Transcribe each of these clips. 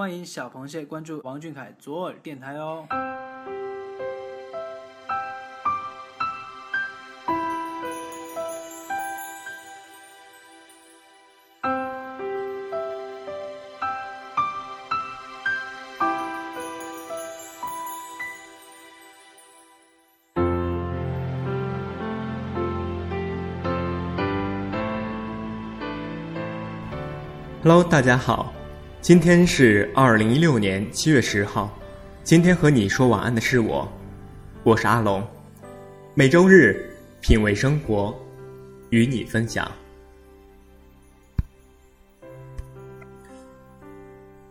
欢迎小螃蟹关注王俊凯左耳电台哦。Hello，大家好，今天是二零一六年七月十号。今天和你说晚安的是我，我是阿龙。每周日品味生活，与你分享。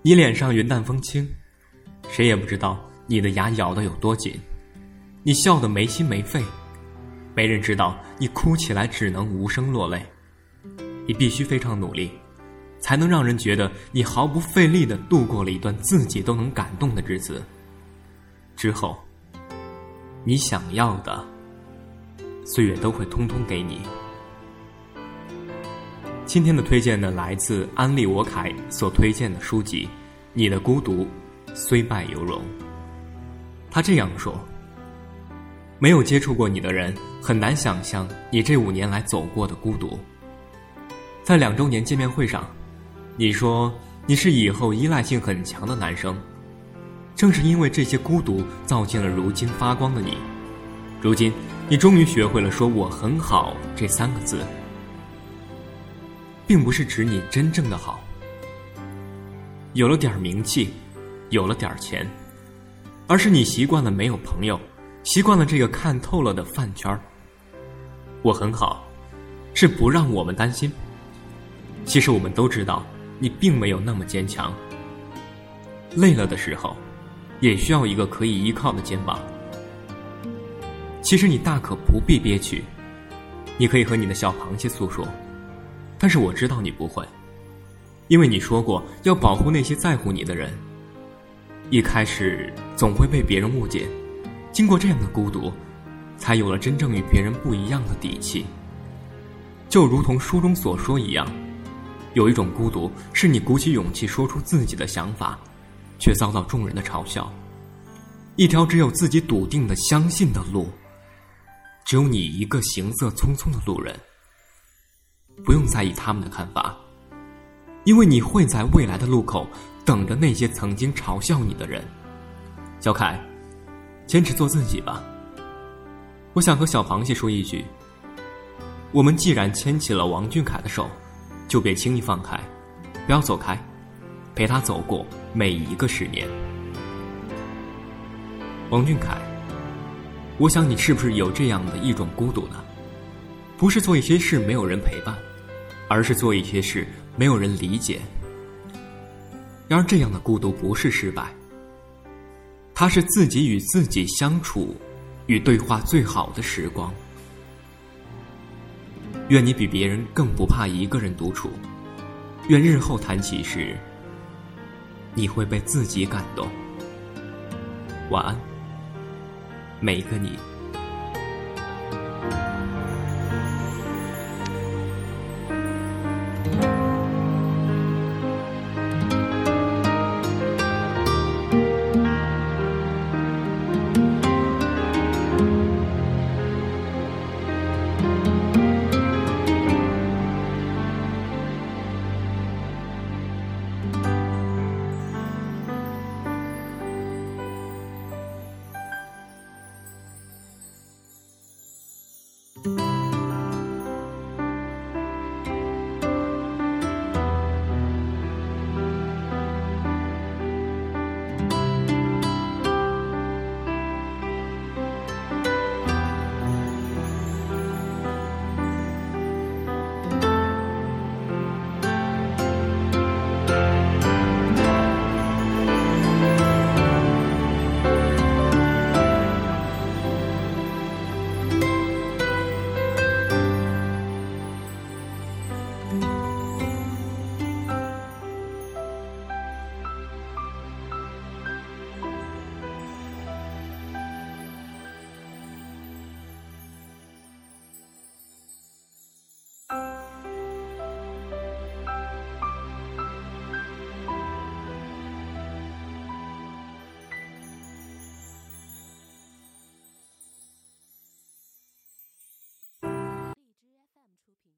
你脸上云淡风轻，谁也不知道你的牙咬得有多紧。你笑得没心没肺，没人知道你哭起来只能无声落泪。你必须非常努力。才能让人觉得你毫不费力的度过了一段自己都能感动的日子。之后，你想要的，岁月都会通通给你。今天的推荐呢，来自安利我凯所推荐的书籍《你的孤独虽败犹荣》。他这样说：“没有接触过你的人，很难想象你这五年来走过的孤独。”在两周年见面会上。你说你是以后依赖性很强的男生，正是因为这些孤独，造就了如今发光的你。如今，你终于学会了说“我很好”这三个字，并不是指你真正的好。有了点名气，有了点钱，而是你习惯了没有朋友，习惯了这个看透了的饭圈儿。我很好，是不让我们担心。其实我们都知道。你并没有那么坚强，累了的时候，也需要一个可以依靠的肩膀。其实你大可不必憋屈，你可以和你的小螃蟹诉说，但是我知道你不会，因为你说过要保护那些在乎你的人。一开始总会被别人误解，经过这样的孤独，才有了真正与别人不一样的底气。就如同书中所说一样。有一种孤独，是你鼓起勇气说出自己的想法，却遭到众人的嘲笑。一条只有自己笃定的相信的路，只有你一个行色匆匆的路人。不用在意他们的看法，因为你会在未来的路口等着那些曾经嘲笑你的人。小凯，坚持做自己吧。我想和小螃蟹说一句：我们既然牵起了王俊凯的手。就别轻易放开，不要走开，陪他走过每一个十年。王俊凯，我想你是不是有这样的一种孤独呢？不是做一些事没有人陪伴，而是做一些事没有人理解。然而，这样的孤独不是失败，它是自己与自己相处与对话最好的时光。愿你比别人更不怕一个人独处。愿日后谈起时你会被自己感动。晚安每一个你。出品。